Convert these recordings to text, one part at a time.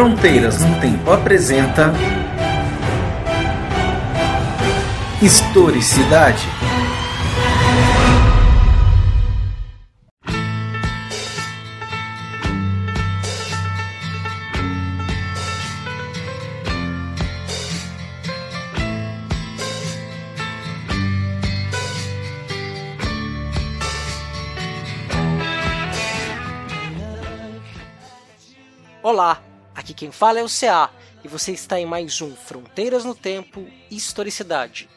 Fronteiras no Tempo apresenta Historicidade. Quem fala é o CA e você está em mais um Fronteiras no Tempo Historicidade.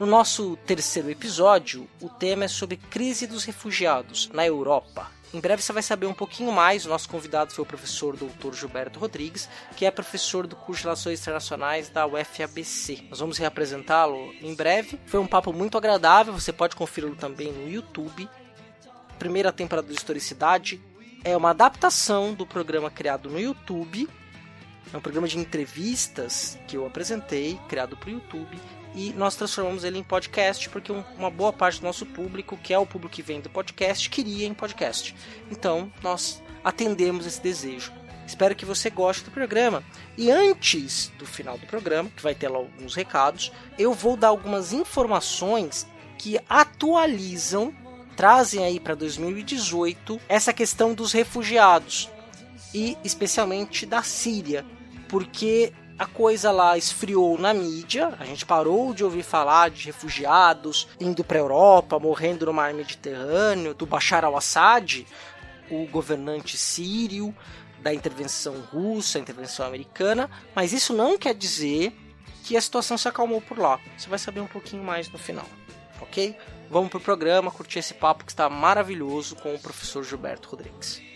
No nosso terceiro episódio, o tema é sobre crise dos refugiados na Europa. Em breve você vai saber um pouquinho mais. O nosso convidado foi o professor Dr. Gilberto Rodrigues, que é professor do curso de Relações Internacionais da UFABC. Nós vamos reapresentá-lo em breve. Foi um papo muito agradável, você pode conferi-lo também no YouTube. Primeira temporada do Historicidade é uma adaptação do programa criado no YouTube. É um programa de entrevistas que eu apresentei, criado para o YouTube, e nós transformamos ele em podcast porque uma boa parte do nosso público, que é o público que vem do podcast, queria em podcast. Então, nós atendemos esse desejo. Espero que você goste do programa. E antes do final do programa, que vai ter lá alguns recados, eu vou dar algumas informações que atualizam trazem aí para 2018 essa questão dos refugiados e especialmente da Síria, porque a coisa lá esfriou na mídia, a gente parou de ouvir falar de refugiados indo para a Europa, morrendo no mar Mediterrâneo, do Bashar al-Assad, o governante sírio, da intervenção russa, intervenção americana, mas isso não quer dizer que a situação se acalmou por lá. Você vai saber um pouquinho mais no final, ok? Vamos pro programa, curtir esse papo que está maravilhoso com o professor Gilberto Rodrigues.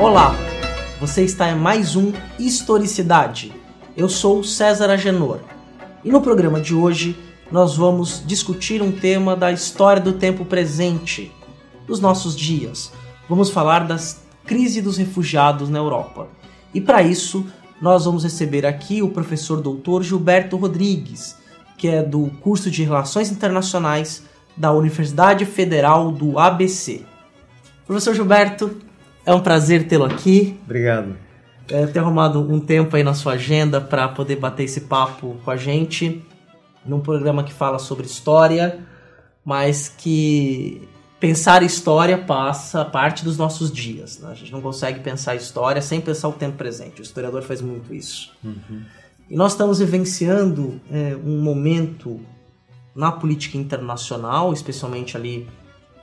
Olá, você está em mais um Historicidade. Eu sou César Agenor e no programa de hoje nós vamos discutir um tema da história do tempo presente, dos nossos dias. Vamos falar das crise dos refugiados na Europa. E para isso, nós vamos receber aqui o professor doutor Gilberto Rodrigues, que é do curso de Relações Internacionais da Universidade Federal do ABC. Professor Gilberto, é um prazer tê-lo aqui. Obrigado. É, ter arrumado um tempo aí na sua agenda para poder bater esse papo com a gente num programa que fala sobre história, mas que pensar história passa parte dos nossos dias. Né? A gente não consegue pensar história sem pensar o tempo presente. O historiador faz muito isso. Uhum. E nós estamos vivenciando é, um momento na política internacional, especialmente ali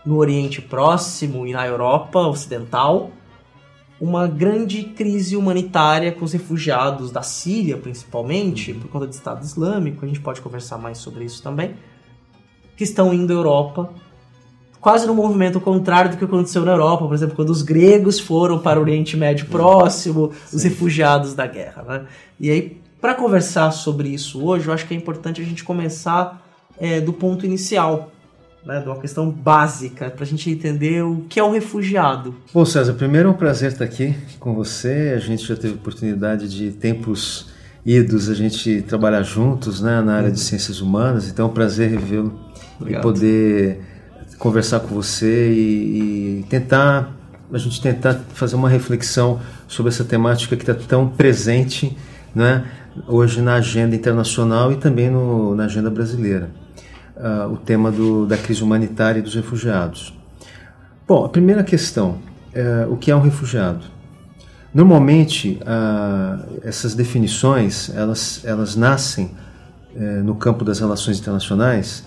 no Oriente Próximo e na Europa Ocidental, uma grande crise humanitária com os refugiados da Síria, principalmente, por conta do Estado Islâmico, a gente pode conversar mais sobre isso também, que estão indo à Europa, quase no movimento contrário do que aconteceu na Europa, por exemplo, quando os gregos foram para o Oriente Médio Próximo, Sim. os refugiados da guerra. Né? E aí, para conversar sobre isso hoje, eu acho que é importante a gente começar é, do ponto inicial, né, de uma questão básica, para a gente entender o que é um refugiado. Bom, César, primeiro é um prazer estar aqui com você. A gente já teve oportunidade de tempos idos a gente trabalhar juntos né, na área uhum. de ciências humanas, então é um prazer revê-lo e poder conversar com você e, e, tentar a gente tentar fazer uma reflexão sobre essa temática que está tão presente né, hoje na agenda internacional e também no, na agenda brasileira uh, o tema do, da crise humanitária e dos refugiados. Bom, a primeira questão, uh, o que é um refugiado? Normalmente, uh, essas definições, elas, elas nascem eh, no campo das relações internacionais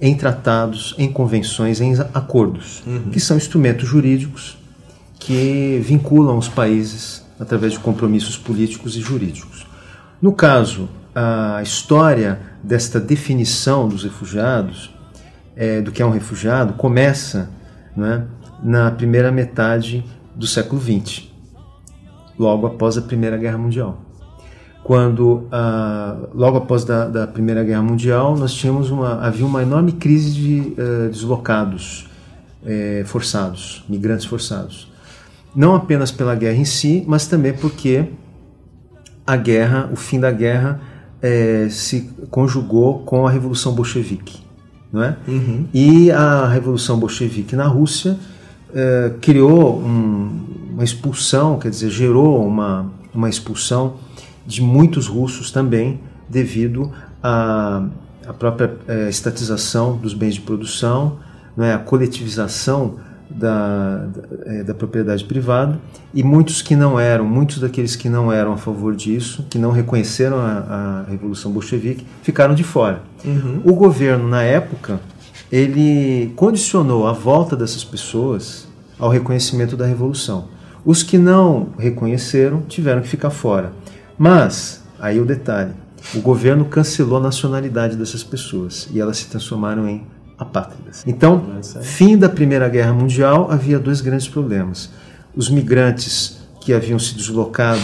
em tratados, em convenções, em acordos, uhum. que são instrumentos jurídicos que vinculam os países através de compromissos políticos e jurídicos. No caso a história desta definição dos refugiados, é, do que é um refugiado, começa né, na primeira metade do século XX, logo após a Primeira Guerra Mundial. Quando uh, logo após da, da, Primeira Guerra Mundial nós tínhamos uma havia uma enorme crise de uh, deslocados eh, forçados, migrantes forçados, não apenas pela guerra em si, mas também porque a guerra, o fim da guerra, eh, se conjugou com a Revolução Bolchevique, não é? Uhum. E a Revolução Bolchevique na Rússia eh, criou um, uma expulsão, quer dizer, gerou uma, uma expulsão de muitos russos também, devido à, à própria é, estatização dos bens de produção, não é, a coletivização da, da, é, da, propriedade privada e muitos que não eram, muitos daqueles que não eram a favor disso, que não reconheceram a, a Revolução Bolchevique, ficaram de fora. Uhum. O governo, na época, ele condicionou a volta dessas pessoas ao reconhecimento da Revolução. Os que não reconheceram tiveram que ficar fora. Mas, aí o detalhe, o governo cancelou a nacionalidade dessas pessoas e elas se transformaram em apátridas. Então, fim da Primeira Guerra Mundial, havia dois grandes problemas. Os migrantes que haviam se deslocado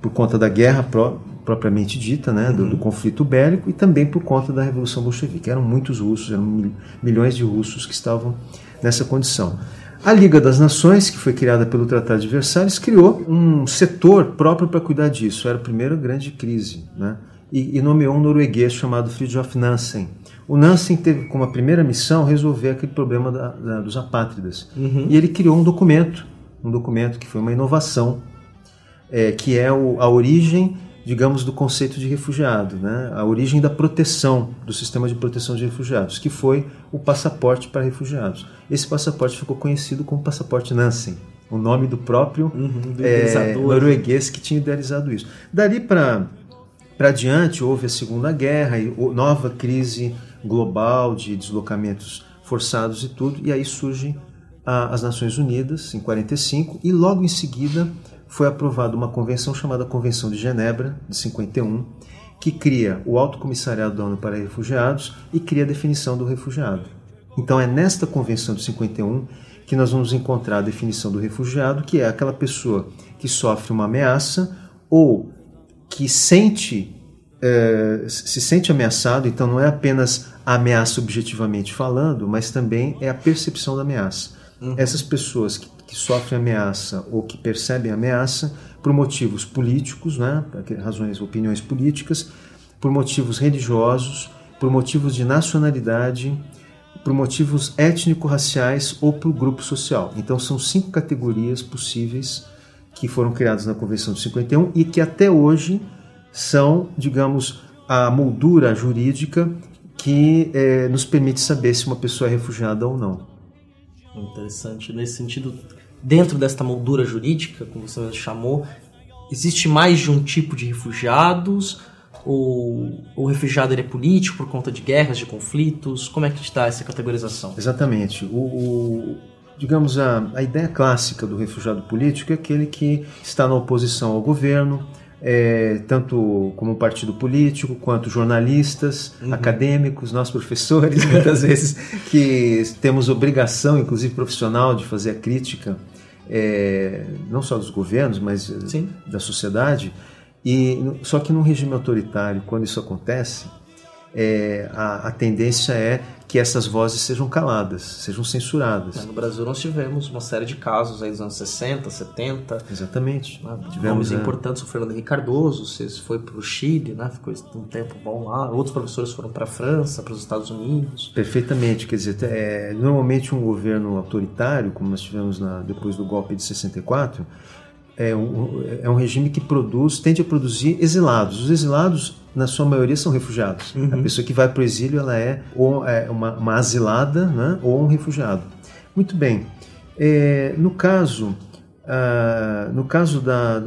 por conta da guerra pró propriamente dita, né, do, do, uhum. conflito bélico, e também por conta da Revolução Bolchevique. Eram muitos russos, eram milhões de russos que estavam nessa condição. A Liga das Nações, que foi criada pelo Tratado de Versalhes, criou um setor próprio para cuidar disso. Era a primeira grande crise. Né? E, e, nomeou um norueguês chamado Fridtjof Nansen. O Nansen teve como a primeira missão resolver aquele problema da, da, dos apátridas. Uhum. E ele criou um documento, um documento que foi uma inovação, é, que é o, a origem digamos, do conceito de refugiado, né? a origem da proteção, do sistema de proteção de refugiados, que foi o passaporte para refugiados. Esse passaporte ficou conhecido como passaporte Nansen, o nome do próprio uhum, do é, norueguês que tinha idealizado isso. Dali para diante houve a Segunda Guerra e nova crise global de deslocamentos forçados e tudo, e aí surgem as Nações Unidas em 45 e logo em seguida foi aprovada uma convenção chamada Convenção de Genebra, de 51, que cria o Alto Comissariado da ONU para Refugiados e cria a definição do refugiado. Então é nesta Convenção de 51 que nós vamos encontrar a definição do refugiado, que é aquela pessoa que sofre uma ameaça ou que sente é, se sente ameaçado, então não é apenas a ameaça objetivamente falando, mas também é a percepção da ameaça. Uhum. Essas pessoas que que sofrem ameaça ou que percebem ameaça por motivos políticos, né, razões, opiniões políticas, por motivos religiosos, por motivos de nacionalidade, por motivos étnico-raciais ou por grupo social. Então são cinco categorias possíveis que foram criadas na Convenção de 51 e que até hoje são, digamos, a moldura jurídica que eh, nos permite saber se uma pessoa é refugiada ou não. Interessante. Nesse sentido, dentro desta moldura jurídica, como você chamou, existe mais de um tipo de refugiados? Ou o refugiado é político por conta de guerras, de conflitos? Como é que está essa categorização? Exatamente. O, o, digamos, a, a ideia clássica do refugiado político é aquele que está na oposição ao governo, é, tanto como partido político, quanto jornalistas, uhum. acadêmicos, nós professores, muitas vezes, que temos obrigação, inclusive profissional, de fazer a crítica é, não só dos governos, mas Sim. da sociedade. E só que num regime autoritário, quando isso acontece, é, a, a, tendência é que essas vozes sejam caladas, sejam censuradas. no Brasil nós tivemos uma série de casos aí dos anos 60, 70. Exatamente. Né? Tivemos nomes é... importantes, o Fernando Henrique Cardoso, você foi para o Chile, né? ficou um tempo bom lá. Outros professores foram para a França, para os Estados Unidos. Perfeitamente. Quer dizer, é, normalmente um governo autoritário, como nós tivemos na, depois do golpe de 64, é um, é um regime que produz, tende a produzir exilados. Os exilados, na sua maioria, são refugiados. Uhum. A pessoa que vai para o exílio ela é ou é uma, uma asilada né, ou um refugiado. Muito bem. É, no caso, ah, no caso da,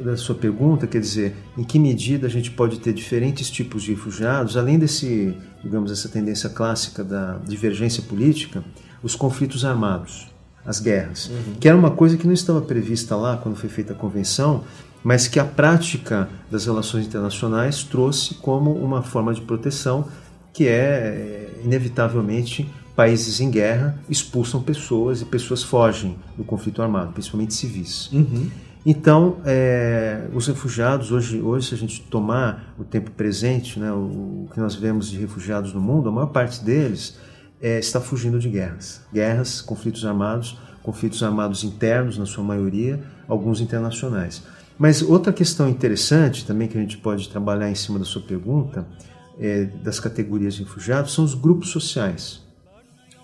da sua pergunta, quer dizer, em que medida a gente pode ter diferentes tipos de refugiados, além desse, digamos, essa tendência clássica da divergência política, os conflitos armados as guerras, uhum. que era uma coisa que não estava prevista lá quando foi feita a convenção, mas que a prática das relações internacionais trouxe como uma forma de proteção que é inevitavelmente países em guerra expulsam pessoas e pessoas fogem do conflito armado, principalmente civis. Uhum. Então, é, os refugiados, hoje, hoje, se a gente tomar o tempo presente, né, o, o que nós vemos de refugiados no mundo, a maior parte deles é, está fugindo de guerras. Guerras, conflitos armados, conflitos armados internos, na sua maioria, alguns internacionais. Mas outra questão interessante também que a gente pode trabalhar em cima da sua pergunta, é, das categorias de refugiados, são os grupos sociais.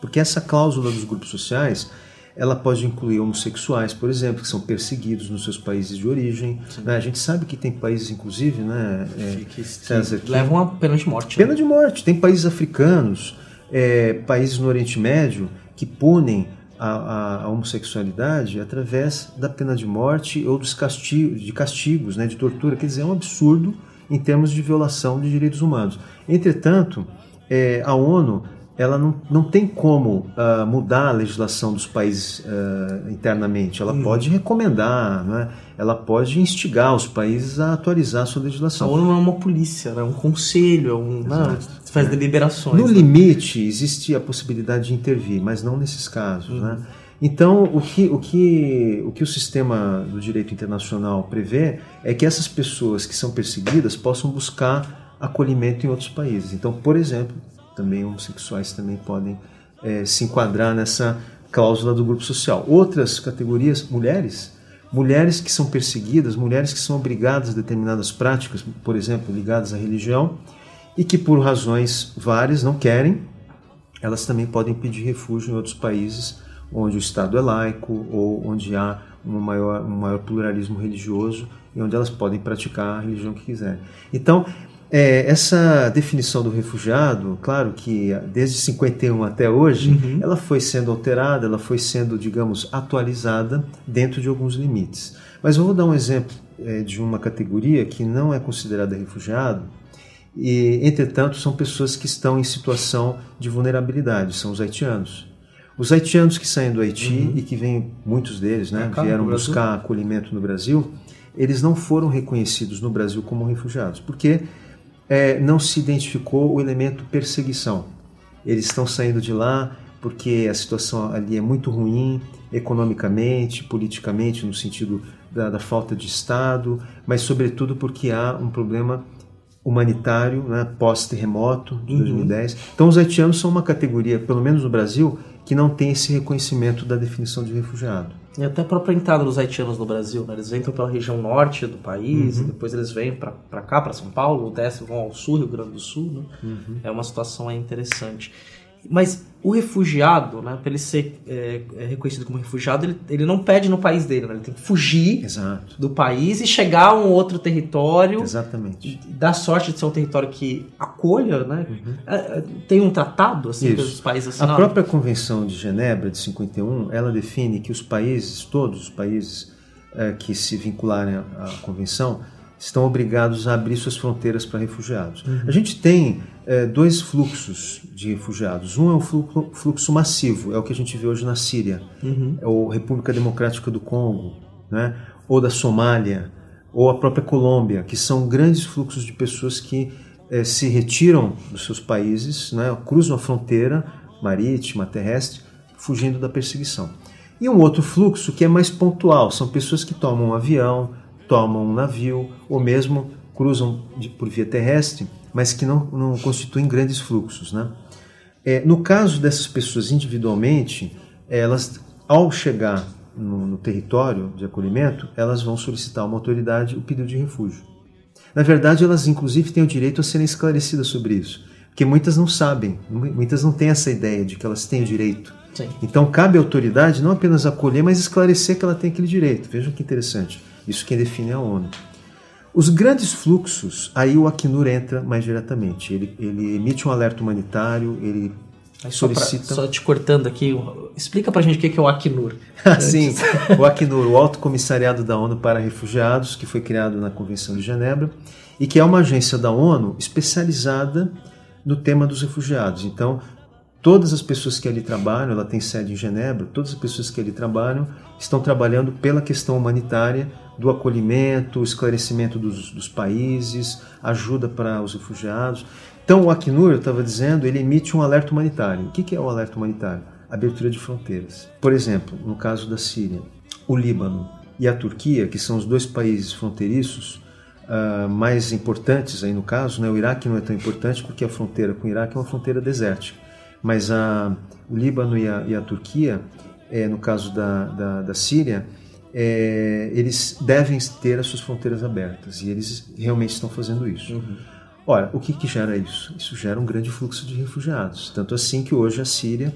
Porque essa cláusula dos grupos sociais ela pode incluir homossexuais, por exemplo, que são perseguidos nos seus países de origem. Né? A gente sabe que tem países, inclusive, né, é, que, César, que levam a pena de morte. Pena né? de morte. Tem países africanos, é, países no Oriente Médio que punem a, a, homossexualidade através da pena de morte ou dos castigos, de castigos, né, de tortura. Quer dizer, é um absurdo em termos de violação de direitos humanos. Entretanto, é, a ONU ela não, não tem como uh, mudar a legislação dos países uh, internamente. Ela uhum. pode recomendar, né? ela pode instigar os países a atualizar a sua legislação. A ONU não é uma polícia, é um conselho, é um, não, né? faz é. deliberações. No né? limite, existe a possibilidade de intervir, mas não nesses casos. Uhum. Né? Então, o que, o, que, o que o sistema do direito internacional prevê é que essas pessoas que são perseguidas possam buscar acolhimento em outros países. Então, por exemplo, também homossexuais também podem é, se enquadrar nessa cláusula do grupo social. Outras categorias, mulheres, mulheres que são perseguidas, mulheres que são obrigadas a determinadas práticas, por exemplo, ligadas à religião, e que por razões várias não querem, elas também podem pedir refúgio em outros países onde o Estado é laico ou onde há um maior, um maior pluralismo religioso e onde elas podem praticar a religião que quiserem. Então, é, essa definição do refugiado, claro que desde 51 até hoje, uhum. ela foi sendo alterada, ela foi sendo, digamos, atualizada dentro de alguns limites. Mas eu vou dar um exemplo é, de uma categoria que não é considerada refugiado, e, entretanto, são pessoas que estão em situação de vulnerabilidade, são os haitianos. Os haitianos que saem do Haiti uhum. e que vêm, muitos deles, né, vieram buscar acolhimento no Brasil, eles não foram reconhecidos no Brasil como refugiados, porque é, não se identificou o elemento perseguição. Eles estão saindo de lá porque a situação ali é muito ruim, economicamente, politicamente, no sentido da, da falta de Estado, mas sobretudo porque há um problema humanitário né, pós-terremoto de uhum. 2010. Então, os haitianos são uma categoria, pelo menos no Brasil, que não tem esse reconhecimento da definição de refugiado. E até a própria entrada dos haitianos no Brasil, né? eles entram pela região norte do país, uhum. depois eles vêm para cá, para São Paulo, descem, vão ao sul, Rio Grande do Sul. Né? Uhum. É uma situação interessante. Mas o refugiado, né, para ele ser é, é, reconhecido como refugiado, ele, ele não pede no país dele, né? ele tem que fugir Exato. do país e chegar a um outro território. Exatamente. Dar sorte de ser um território que acolha, né? Uhum. É, é, tem um tratado assim que os países assinaram. A própria Convenção de Genebra de 51, ela define que os países, todos os países é, que se vincularem à convenção, estão obrigados a abrir suas fronteiras para refugiados. Uhum. A gente tem é, dois fluxos de refugiados. Um é o fluxo, fluxo, massivo, é o que a gente vê hoje na Síria, uhum. é o República Democrática do Congo, né? ou da Somália, ou a própria Colômbia, que são grandes fluxos de pessoas que é, se retiram dos seus países, né? cruzam a fronteira marítima, terrestre, fugindo da perseguição. E um outro fluxo que é mais pontual, são pessoas que tomam um avião, tomam um navio ou mesmo cruzam de, por via terrestre, mas que não, não constituem grandes fluxos. Né? É, no caso dessas pessoas individualmente, elas, ao chegar no, no território de acolhimento, elas vão solicitar a uma autoridade o pedido de refúgio. Na verdade, elas inclusive têm o direito a serem esclarecidas sobre isso, porque muitas não sabem, muitas não têm essa ideia de que elas têm o direito. Sim. Então, cabe à autoridade não apenas acolher, mas esclarecer que ela tem aquele direito. Vejam que interessante. Isso quem define é a ONU. Os grandes fluxos, aí o Acnur entra mais diretamente. Ele, ele emite um alerta humanitário, ele solicita. Só, pra, só, te cortando aqui, explica pra gente o que é o Acnur. Sim, o Acnur, o Alto Comissariado da ONU para Refugiados, que foi criado na Convenção de Genebra e que é uma agência da ONU especializada no tema dos refugiados. Então, Todas as pessoas que ali trabalham, ela tem sede em Genebra, todas as pessoas que ali trabalham estão trabalhando pela questão humanitária, do acolhimento, esclarecimento dos, dos países, ajuda para os refugiados. Então, o Acnur, eu estava dizendo, ele emite um alerta humanitário. O que é o alerta humanitário? Abertura de fronteiras. Por exemplo, no caso da Síria, o Líbano. e a Turquia, que são os dois países fronteiriços uh, mais importantes aí no caso, né? o Iraque não é tão importante porque a fronteira com o Iraque é uma fronteira desértica, mas a, o Líbano e a, e a Turquia, é, no caso da, da, da Síria, é, eles devem ter as suas fronteiras abertas e eles realmente estão fazendo isso. Uhum. Ora, o que, que gera isso? Isso gera um grande fluxo de refugiados. Tanto assim que hoje a Síria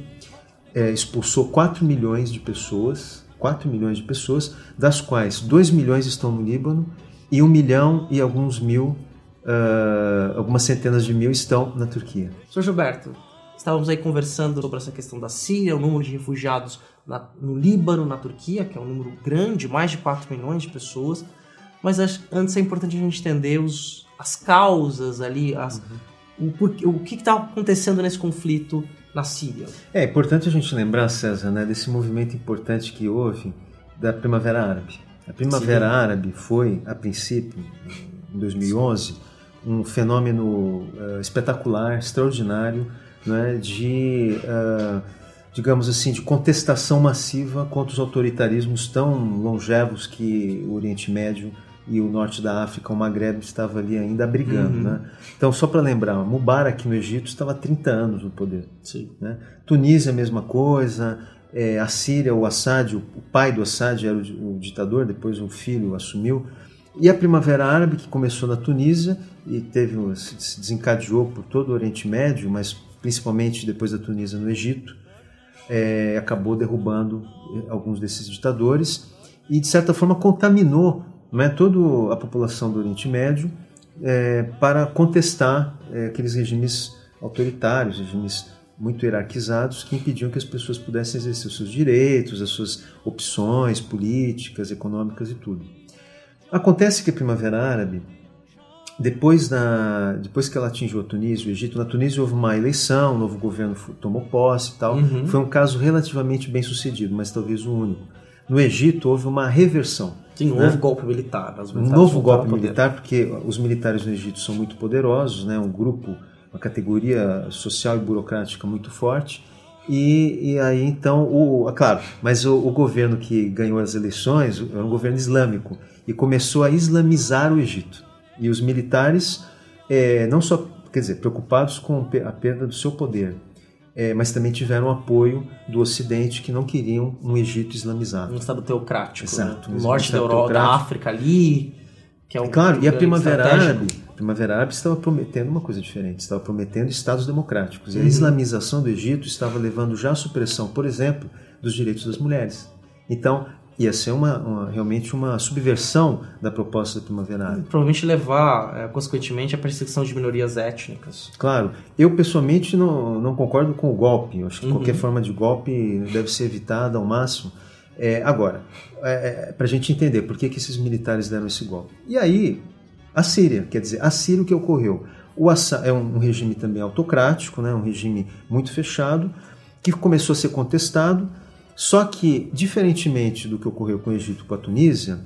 é, expulsou 4 milhões de pessoas, 4 milhões de pessoas, das quais 2 milhões estão no Líbano e 1 milhão e alguns mil, uh, algumas centenas de mil estão na Turquia. Sr. Gilberto, estávamos aí conversando sobre essa questão da Síria, o número de refugiados na, no Líbano, na Turquia, que é um número grande, mais de 4 milhões de pessoas. Mas antes é importante a gente entender os, as causas ali, as, uhum. o, o que está acontecendo nesse conflito na Síria. É importante a gente lembrar, César, né, desse movimento importante que houve da Primavera Árabe. A Primavera Sim. Árabe foi, a princípio, em 2011, um fenômeno uh, espetacular, extraordinário, né, de, uh, digamos assim, de contestação massiva contra os autoritarismos tão longevos que o Oriente Médio e o norte da África, o Maghreb, estava ali ainda brigando. Uhum. Né? Então, só para lembrar, Mubarak no Egito estava há 30 anos no poder. Sim. Né? Tunísia, a mesma coisa. É, a Síria, o Assad, o, pai do Assad era o, o, ditador, depois o filho assumiu. E a Primavera Árabe, que começou na Tunísia e teve se desencadeou por todo o Oriente Médio, mas principalmente depois da Tunísia no Egito, é, acabou derrubando é, alguns desses ditadores e, de certa forma, contaminou não é, toda a população do Oriente Médio é, para contestar é, aqueles regimes autoritários, regimes muito hierarquizados que impediam que as pessoas pudessem exercer os seus direitos, as suas opções políticas, econômicas e tudo. Acontece que a Primavera Árabe, depois, da, depois que ela atingiu a Tunísia, o Egito, na Tunísia houve uma eleição, um novo governo tomou posse e tal. Uhum. Foi um caso relativamente bem sucedido, mas talvez o único. No Egito houve uma reversão. Sim, um né? novo golpe militar. Um novo golpe militar, porque os militares no Egito são muito poderosos, né? um grupo, uma categoria social e burocrática muito forte. E, e aí então, o, é claro, mas o, o, governo que ganhou as eleições era um governo islâmico e começou a islamizar o Egito. E os militares, é, não só, quer dizer, preocupados com a perda do seu poder, é, mas também tiveram apoio do Ocidente que não queriam um Egito islamizado. Um Estado teocrático. Exato. Né? Um norte da Europa, da África ali. Que é um claro, e a Primavera Árabe, a Primavera Árabe estava prometendo uma coisa diferente, estava prometendo estados democráticos. E uhum. a islamização do Egito estava levando já à supressão, por exemplo, dos direitos das mulheres. Então, ia ser uma, uma, realmente uma subversão da proposta da Primavera Árabe. Provavelmente levar, é, consequentemente, a perseguição de minorias étnicas. Claro. Eu, pessoalmente, não, não concordo com o golpe. Eu acho que uhum. qualquer forma de golpe deve ser evitada ao máximo. É, agora, é, é para a gente entender por que, que esses militares deram esse golpe. E aí, a Síria, quer dizer, a Síria o que ocorreu? O Assad é um, um regime também autocrático, né, um regime muito fechado, que começou a ser contestado, só que, diferentemente do que ocorreu com o Egito e com a Tunísia,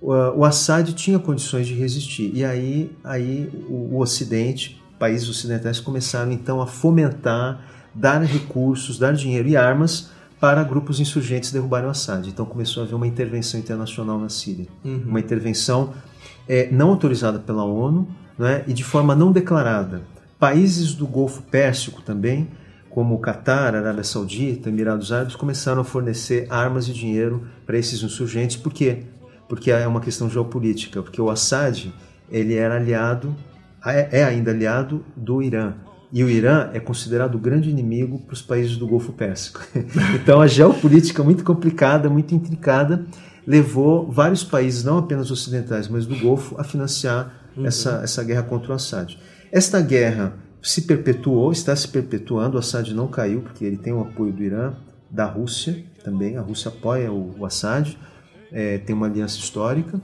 o Assad tinha condições de resistir. E aí, aí o, Ocidente, países ocidentais, começaram então a fomentar, dar recursos, dar dinheiro e armas para grupos insurgentes derrubarem o Assad. Então começou a haver uma intervenção internacional na Síria. Uhum. Uma intervenção é, não autorizada pela ONU né, e de forma não declarada. Países do Golfo Pérsico também como o Catar, Arábia Saudita, Emirados Árabes, começaram a fornecer armas e dinheiro para esses insurgentes. Por quê? Porque é uma questão geopolítica, porque o Assad ele era aliado, é, é ainda aliado do Irã. E o Irã é considerado o grande inimigo para os países do Golfo Pérsico. então a geopolítica muito complicada, muito intricada, levou vários países, não apenas ocidentais, mas do Golfo, a financiar uhum. essa, essa guerra contra o Assad. Esta guerra se perpetuou, está se perpetuando. O Assad não caiu porque ele tem o apoio do Irã, da Rússia também. A Rússia apoia o, o Assad, é, tem uma aliança histórica.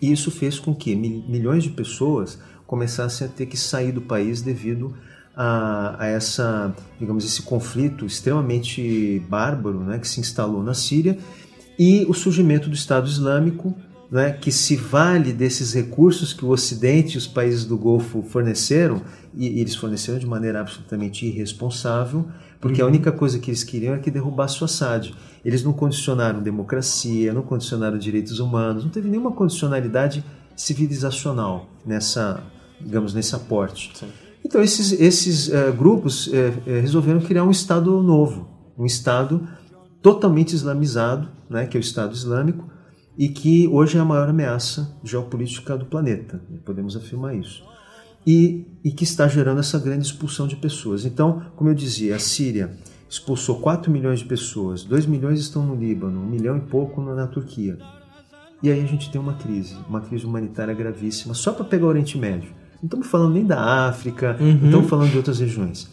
E isso fez com que milhões de pessoas começassem a ter que sair do país devido a, a essa, digamos, esse conflito extremamente bárbaro, né, que se instalou na Síria e o surgimento do Estado Islâmico né, que se vale desses recursos que o Ocidente e os países do Golfo forneceram, e, eles forneceram de maneira absolutamente irresponsável, porque uhum. a única coisa que eles queriam era que derrubasse o Assad. Eles não condicionaram democracia, não condicionaram direitos humanos, não teve nenhuma condicionalidade civilizacional nessa, digamos, nesse aporte. Sim. Então esses, esses uh, grupos uh, resolveram criar um Estado novo, um Estado totalmente islamizado, né, que é o Estado Islâmico, e que hoje é a maior ameaça geopolítica do planeta, podemos afirmar isso. E, e, que está gerando essa grande expulsão de pessoas. Então, como eu dizia, a Síria expulsou 4 milhões de pessoas, 2 milhões estão no Líbano, 1 milhão e pouco na Turquia. E aí a gente tem uma crise, uma crise humanitária gravíssima, só para pegar o Oriente Médio. Não estamos falando nem da África, uhum. não estamos falando de outras regiões.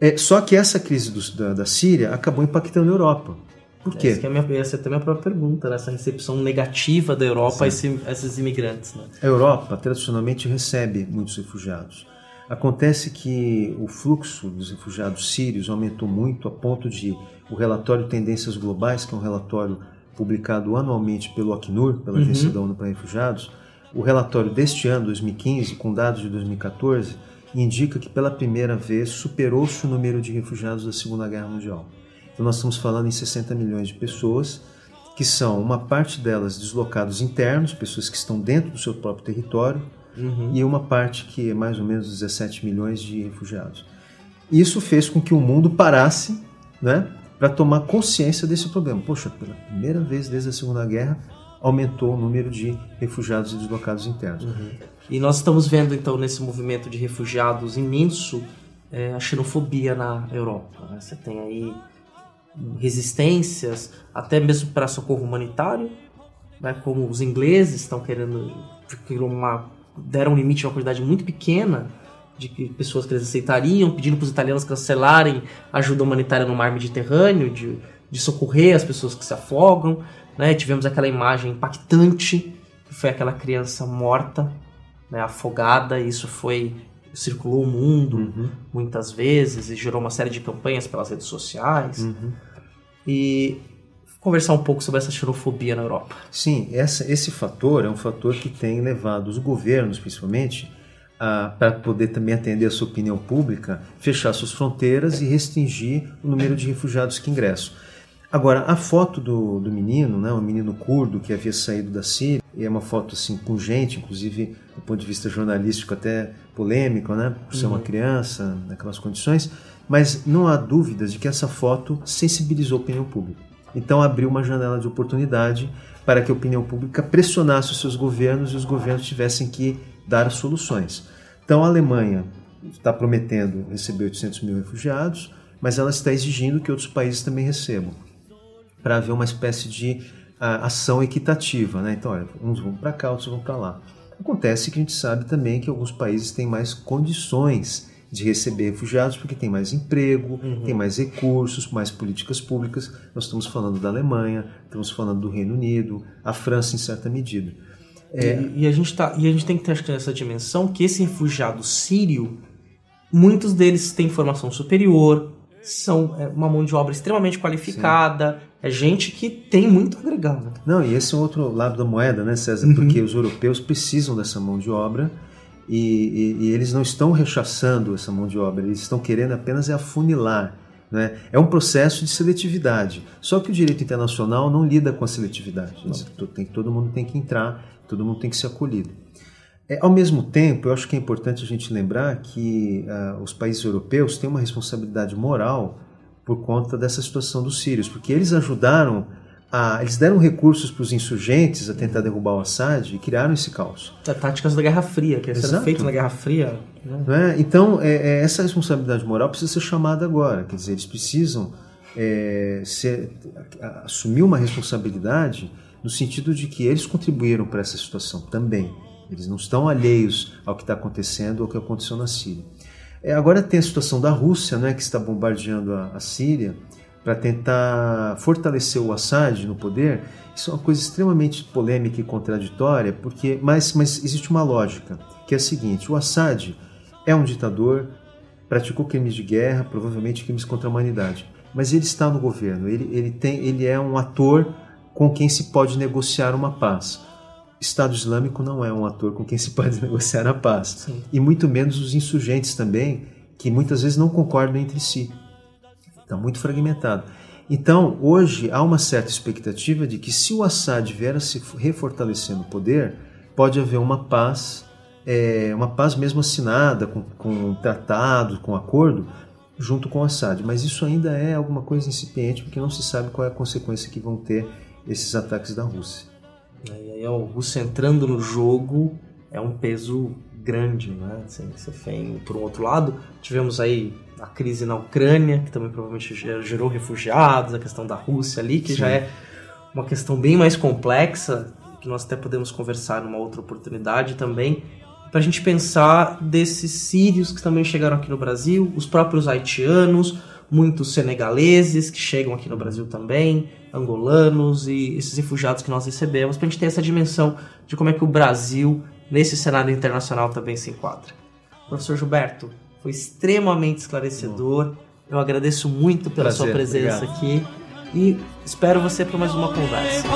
É, só que essa crise do, da, da Síria acabou impactando a Europa. Por quê? Essa, é minha, essa é até a minha própria pergunta, né? essa recepção negativa da Europa a, esse, a esses imigrantes. Né? A Europa, tradicionalmente, recebe muitos refugiados. Acontece que o fluxo dos refugiados sírios aumentou muito a ponto de o relatório Tendências Globais, que é um relatório publicado anualmente pelo Acnur, pela uhum. Agência da ONU para Refugiados, o relatório deste ano, 2015, com dados de 2014, indica que pela primeira vez superou-se o número de refugiados da Segunda Guerra Mundial. Então nós estamos falando em 60 milhões de pessoas, que são uma parte delas deslocados internos, pessoas que estão dentro do seu próprio território, uhum. e uma parte que é mais ou menos 17 milhões de refugiados. Isso fez com que o mundo parasse né, para tomar consciência desse problema. Poxa, pela primeira vez desde a Segunda Guerra, aumentou o número de refugiados e deslocados internos. Uhum. E nós estamos vendo, então, nesse movimento de refugiados imenso, é, a xenofobia na Europa. Né? Você tem aí resistências, até mesmo para socorro humanitário, né, como os ingleses estão querendo uma, deram um limite a uma quantidade muito pequena de pessoas que eles aceitariam, pedindo para os italianos cancelarem ajuda humanitária no mar Mediterrâneo, de, de socorrer as pessoas que se afogam. Né? Tivemos aquela imagem impactante, que foi aquela criança morta, né, afogada, e isso foi circulou o mundo uhum. muitas vezes e gerou uma série de campanhas pelas redes sociais. Uhum. E conversar um pouco sobre essa xenofobia na Europa. Sim, essa, esse fator é um fator que tem levado os governos, principalmente, para poder também atender a sua opinião pública, fechar suas fronteiras e restringir o número de refugiados que ingressam. Agora, a foto do, do menino, né, um menino curdo que havia saído da Síria, e é uma foto assim pungente, inclusive do ponto de vista jornalístico até polêmico, né, por ser uhum. uma criança naquelas condições, mas não há dúvidas de que essa foto sensibilizou a opinião pública. Então abriu uma janela de oportunidade para que a opinião pública pressionasse os seus governos e os governos tivessem que dar soluções. Então a Alemanha está prometendo receber 800 mil refugiados, mas ela está exigindo que outros países também recebam para haver uma espécie de ação equitativa. Né? Então, olha, uns vão para cá, outros vão para lá. Acontece que a gente sabe também que alguns países têm mais condições de receber refugiados porque tem mais emprego, uhum. tem mais recursos, mais políticas públicas. Nós estamos falando da Alemanha, estamos falando do Reino Unido, a França em certa medida. É... E, e, a gente tá, e a gente tem que ter nessa dimensão que esse refugiado sírio, muitos deles têm formação superior, são é, uma mão de obra extremamente qualificada, Sim. É gente que tem muito a agregar. Né? Não, e esse é o outro lado da moeda, né, César? Uhum. Porque os europeus precisam dessa mão de obra e, e, e, eles não estão rechaçando essa mão de obra, eles estão querendo apenas é afunilar. Né? É um processo de seletividade. Só que o direito internacional não lida com a seletividade. Tem, todo mundo tem que entrar, todo mundo tem que ser acolhido. É, ao mesmo tempo, eu acho que é importante a gente lembrar que uh, os países europeus têm uma responsabilidade moral por conta dessa situação dos sírios, porque eles ajudaram a, eles deram recursos para os insurgentes a tentar derrubar o Assad e criaram esse caos. É, táticas da Guerra Fria, que era feito na Guerra Fria. Né? É? Então, é, é, essa responsabilidade moral precisa ser chamada agora. Quer dizer, eles precisam é, ser, assumir uma responsabilidade no sentido de que eles contribuíram para essa situação também. Eles não estão alheios ao que está acontecendo ou ao que aconteceu na Síria. É, agora tem a situação da Rússia, né, que está bombardeando a, a Síria para tentar fortalecer o Assad no poder. Isso é uma coisa extremamente polêmica e contraditória, porque mas, mas existe uma lógica, que é a seguinte: o Assad é um ditador, praticou crimes de guerra, provavelmente crimes contra a humanidade, mas ele está no governo, ele, ele, tem, ele é um ator com quem se pode negociar uma paz. Estado Islâmico não é um ator com quem se pode negociar a paz. Sim. E muito menos os insurgentes também, que muitas vezes não concordam entre si. Está muito fragmentado. Então, hoje há uma certa expectativa de que se o Assad vier a se refortalecer no poder, pode haver uma paz, é, uma paz mesmo assinada, com, com tratado, com acordo, junto com o Assad. Mas isso ainda é alguma coisa incipiente, porque não se sabe qual é a consequência que vão ter esses ataques da Rússia. E aí, a Rússia entrando no jogo é um peso grande, né? Assim, você vem por um outro lado, tivemos aí a crise na Ucrânia, que também provavelmente gerou refugiados, a questão da Rússia ali, que Sim. já é uma questão bem mais complexa, que nós até podemos conversar numa outra oportunidade também, para a gente pensar desses sírios que também chegaram aqui no Brasil, os próprios haitianos, muitos senegaleses que chegam aqui no Brasil também, angolanos e esses refugiados que nós recebemos, para a gente ter essa dimensão de como é que o Brasil, nesse cenário internacional, também se enquadra. Professor Gilberto, foi extremamente esclarecedor. Eu agradeço muito pela Prazer, sua presença obrigado. aqui e espero você para mais uma conversa.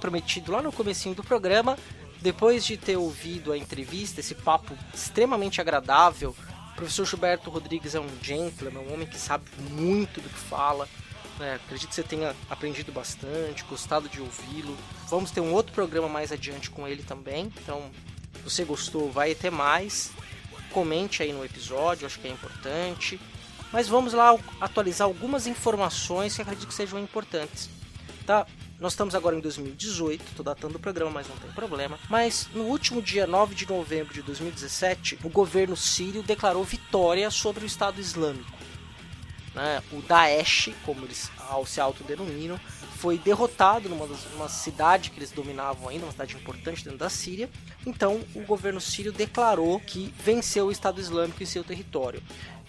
Prometido lá no comecinho do programa, depois de ter ouvido a entrevista, esse papo extremamente agradável, o professor Gilberto Rodrigues é um gentleman, um homem que sabe muito do que fala. Né? Acredito que você tenha aprendido bastante, gostado de ouvi-lo. Vamos ter um outro programa mais adiante com ele também. Então, se você gostou, vai ter mais. Comente aí no episódio, acho que é importante. Mas vamos lá atualizar algumas informações que acredito que sejam importantes. Tá? Nós estamos agora em 2018, estou datando o programa, mas não tem problema. Mas no último dia 9 de novembro de 2017, o governo sírio declarou vitória sobre o Estado Islâmico. Né? O Daesh, como eles se autodenominam, foi derrotado numa, numa cidade que eles dominavam ainda, uma cidade importante dentro da Síria. Então, o governo sírio declarou que venceu o Estado Islâmico em seu território.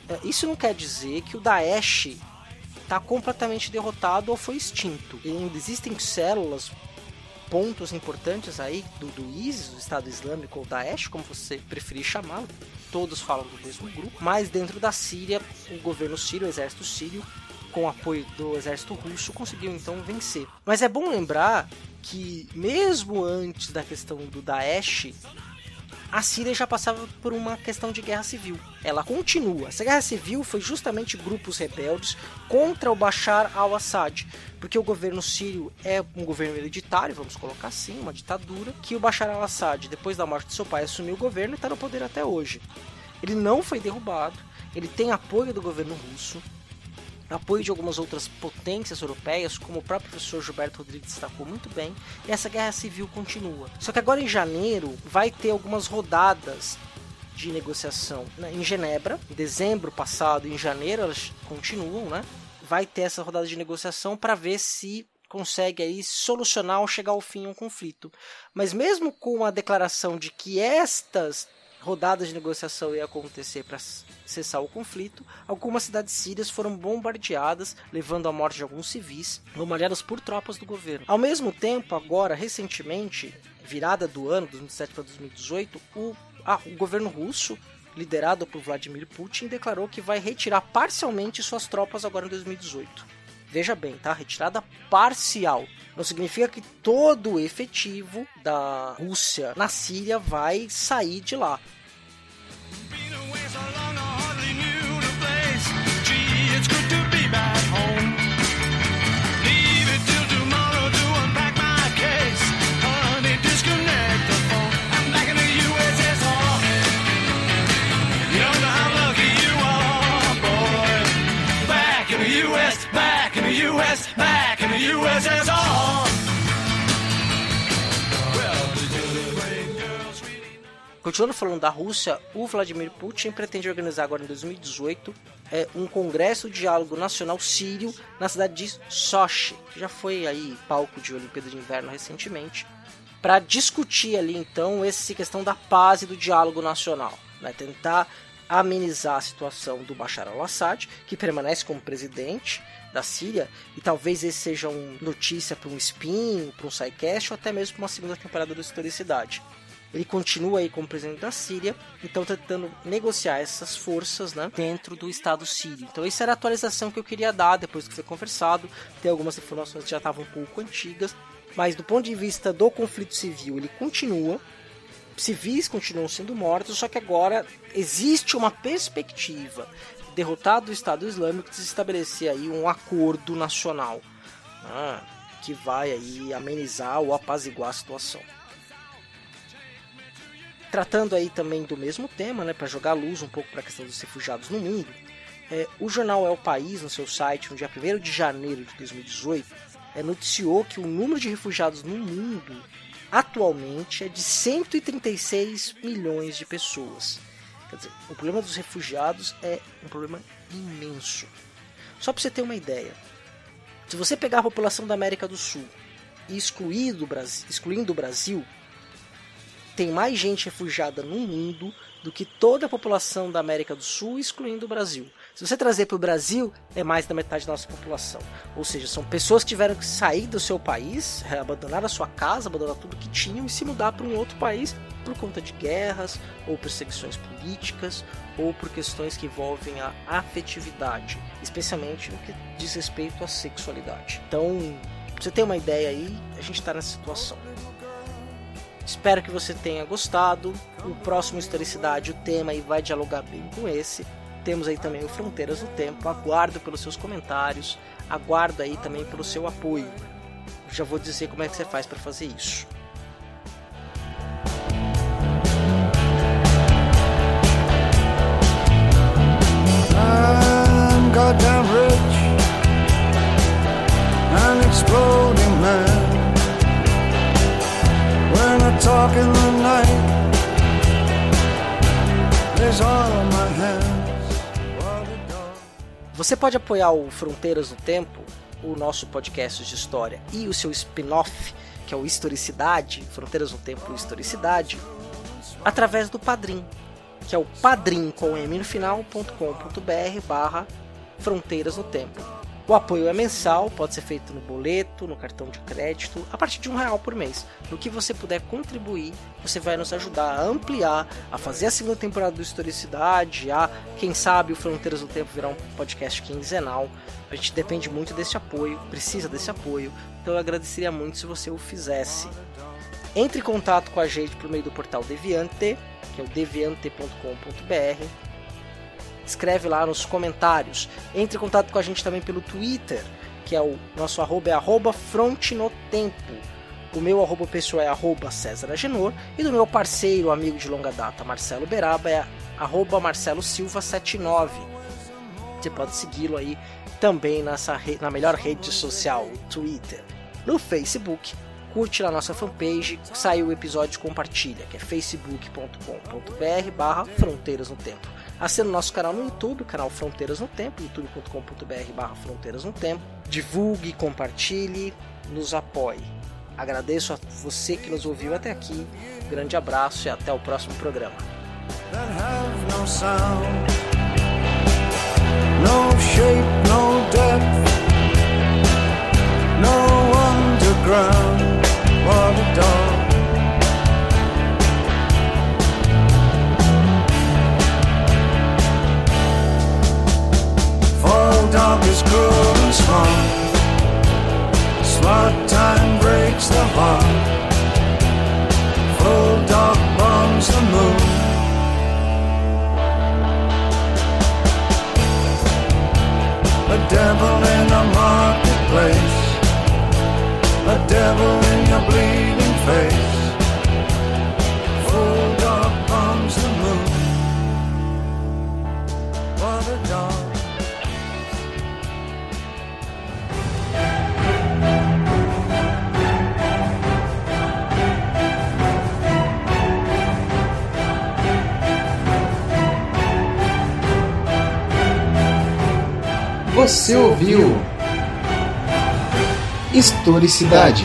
É, isso não quer dizer que o Daesh está completamente derrotado ou foi extinto. E ainda existem células, pontos importantes aí do, do ISIS, do Estado Islâmico ou Daesh, como você preferir chamá-lo. Todos falam do mesmo grupo, mas dentro da Síria, o governo sírio, o exército sírio, com apoio do exército russo, conseguiu então vencer. Mas é bom lembrar que mesmo antes da questão do Daesh, a Síria já passava por uma questão de guerra civil. Ela continua. Essa guerra civil foi justamente grupos rebeldes contra o Bashar al-Assad, porque o governo sírio é um governo hereditário, vamos colocar assim, uma ditadura, que o Bashar al-Assad, depois da morte de seu pai, assumiu o governo e está no poder até hoje. Ele não foi derrubado, ele tem apoio do governo russo, apoio de algumas outras potências europeias, como o próprio professor Gilberto Rodrigues destacou muito bem, e essa guerra civil continua. Só que agora em janeiro vai ter algumas rodadas de negociação né? em Genebra, em dezembro passado e em janeiro elas continuam, né? Vai ter essa rodada de negociação para ver se consegue aí solucionar ou chegar ao fim um conflito. Mas mesmo com a declaração de que estas rodadas de negociação ia acontecer para cessar o conflito, algumas cidades sírias foram bombardeadas, levando à morte de alguns civis, bombardeadas por tropas do governo. Ao mesmo tempo, agora, recentemente, virada do ano, 2017 para 2018, o, ah, o governo russo liderado por Vladimir Putin, declarou que vai retirar parcialmente suas tropas agora em 2018. Veja bem, tá? Retirada parcial. Não significa que todo o efetivo da Rússia na Síria vai sair de lá. Back in the USSR. Continuando falando da Rússia, o Vladimir Putin pretende organizar agora em 2018 é, um congresso de diálogo nacional sírio na cidade de Sochi, que já foi aí palco de Olimpíada de Inverno recentemente. para discutir ali então essa questão da paz e do diálogo nacional, né? tentar amenizar a situação do Bashar al-Assad, que permanece como presidente da Síria, e talvez esse seja uma notícia para um spin, para um sidecast, ou até mesmo para uma segunda temporada do Historicidade. Ele continua aí como presidente da Síria, então tentando negociar essas forças né, dentro do Estado sírio. Então, essa era a atualização que eu queria dar depois que foi conversado. Tem algumas informações que já estavam um pouco antigas, mas do ponto de vista do conflito civil, ele continua civis continuam sendo mortos, só que agora existe uma perspectiva derrotado o Estado Islâmico se estabelecer aí um acordo nacional né, que vai aí amenizar ou apaziguar a situação. Tratando aí também do mesmo tema, né, para jogar luz um pouco para a questão dos refugiados no mundo, é, o jornal É o País, no seu site, no dia 1 de janeiro de 2018, é, noticiou que o número de refugiados no mundo atualmente é de 136 milhões de pessoas. Quer dizer, o problema dos refugiados é um problema imenso. Só para você ter uma ideia, se você pegar a população da América do Sul e excluir do Brasil, excluindo o Brasil, tem mais gente refugiada no mundo do que toda a população da América do Sul, excluindo o Brasil. Se você trazer para o Brasil, é mais da metade da nossa população. Ou seja, são pessoas que tiveram que sair do seu país, abandonar a sua casa, abandonar tudo que tinham e se mudar para um outro país por conta de guerras, ou perseguições políticas, ou por questões que envolvem a afetividade, especialmente no que diz respeito à sexualidade. Então, você ter uma ideia aí, a gente está nessa situação. Espero que você tenha gostado. O próximo Historicidade, o tema aí vai dialogar bem com esse. Temos aí também o Fronteiras do Tempo. Aguardo pelos seus comentários, aguardo aí também pelo seu apoio. Já vou dizer como é que você faz para fazer isso. I'm goddamn rich, I'm exploding man. When I talk in the night, there's all my. Você pode apoiar o Fronteiras no Tempo, o nosso podcast de história, e o seu spin-off, que é o Historicidade, Fronteiras no Tempo Historicidade, através do Padrim, que é o padrim com m no final.com.br barra Fronteiras no Tempo. O apoio é mensal, pode ser feito no boleto, no cartão de crédito, a partir de um real por mês. No que você puder contribuir, você vai nos ajudar a ampliar, a fazer a segunda temporada do Historicidade, a, quem sabe, o Fronteiras do Tempo virar um podcast quinzenal. A gente depende muito desse apoio, precisa desse apoio, então eu agradeceria muito se você o fizesse. Entre em contato com a gente por meio do portal Deviante, que é o deviante.com.br escreve lá nos comentários. Entre em contato com a gente também pelo Twitter, que é o nosso arroba é arroba frontnotempo. O meu arroba pessoal é arroba César Agenor e do meu parceiro, amigo de longa data, Marcelo Beraba, é arroba Marcelo Silva 79. Você pode segui-lo aí também nessa na melhor rede social, o Twitter. No Facebook, curte lá nossa fanpage, saiu o episódio compartilha, que é facebook.com.br barra Fronteiras no Tempo. Assina o nosso canal no YouTube, canal Fronteiras no Tempo, youtube.com.br barra Fronteiras no Tempo. Divulgue, compartilhe, nos apoie. Agradeço a você que nos ouviu até aqui. Grande abraço e até o próximo programa. Underground, what a dog. Dog is cruel and smart. Smart time breaks the heart. Full dog bombs the moon. A devil in a marketplace. A devil in your bleeding face. Full dog bombs the moon. What a dog. Você ouviu Historicidade.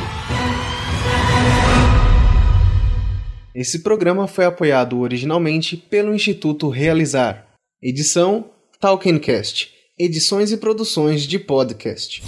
Esse programa foi apoiado originalmente pelo Instituto Realizar. Edição Talkencast. Edições e produções de podcast.